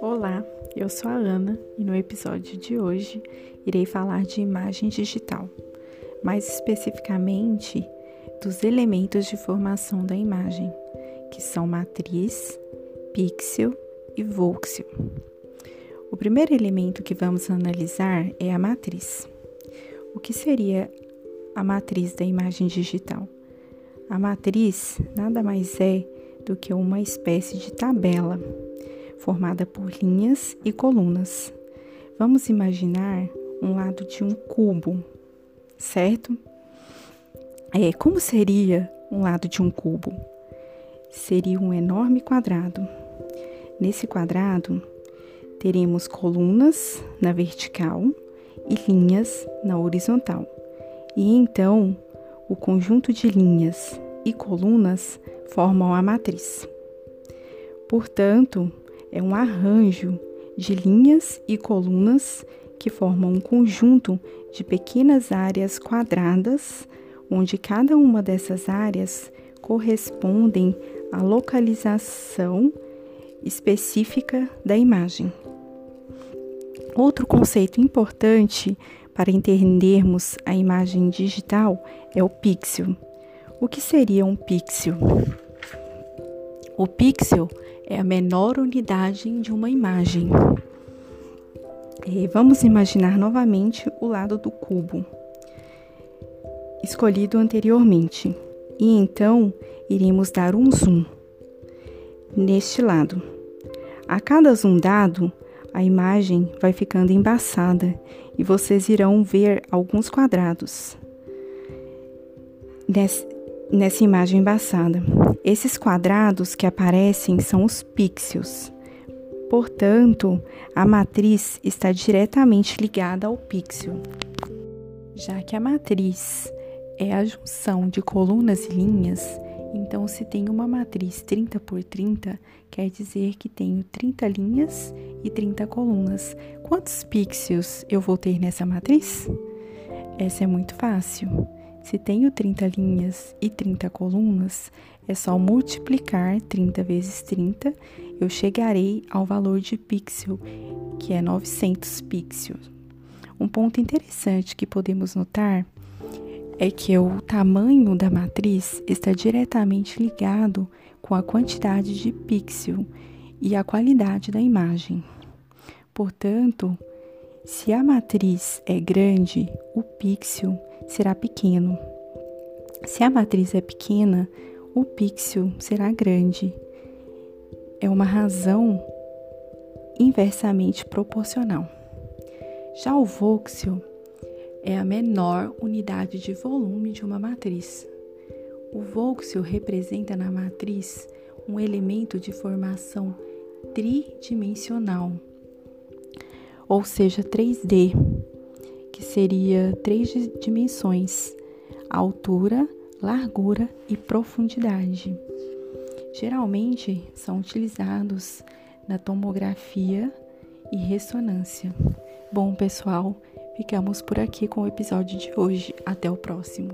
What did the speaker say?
Olá, eu sou a Ana e no episódio de hoje irei falar de imagem digital, mais especificamente dos elementos de formação da imagem, que são matriz, pixel e voxel. O primeiro elemento que vamos analisar é a matriz. O que seria a matriz da imagem digital? A matriz nada mais é do que uma espécie de tabela formada por linhas e colunas. Vamos imaginar um lado de um cubo, certo? É, como seria um lado de um cubo? Seria um enorme quadrado. Nesse quadrado, teremos colunas na vertical e linhas na horizontal. E então, o conjunto de linhas e colunas formam a matriz. Portanto, é um arranjo de linhas e colunas que formam um conjunto de pequenas áreas quadradas, onde cada uma dessas áreas correspondem à localização específica da imagem. Outro conceito importante para entendermos a imagem digital é o pixel. O que seria um pixel? O pixel é a menor unidade de uma imagem. E vamos imaginar novamente o lado do cubo, escolhido anteriormente, e então iremos dar um zoom neste lado. A cada zoom dado, a imagem vai ficando embaçada e vocês irão ver alguns quadrados nessa imagem embaçada. Esses quadrados que aparecem são os pixels. Portanto, a matriz está diretamente ligada ao pixel. Já que a matriz é a junção de colunas e linhas, então, se tenho uma matriz 30 por 30, quer dizer que tenho 30 linhas e 30 colunas. Quantos pixels eu vou ter nessa matriz? Essa é muito fácil. Se tenho 30 linhas e 30 colunas, é só multiplicar 30 vezes 30, eu chegarei ao valor de pixel, que é 900 pixels. Um ponto interessante que podemos notar é que o tamanho da matriz está diretamente ligado com a quantidade de pixel e a qualidade da imagem. Portanto, se a matriz é grande, o pixel será pequeno. Se a matriz é pequena, o pixel será grande. É uma razão inversamente proporcional. Já o voxel é a menor unidade de volume de uma matriz. O voxel representa na matriz um elemento de formação tridimensional, ou seja, 3D, que seria três dimensões: altura, largura e profundidade. Geralmente são utilizados na tomografia e ressonância. Bom, pessoal, Ficamos por aqui com o episódio de hoje. Até o próximo.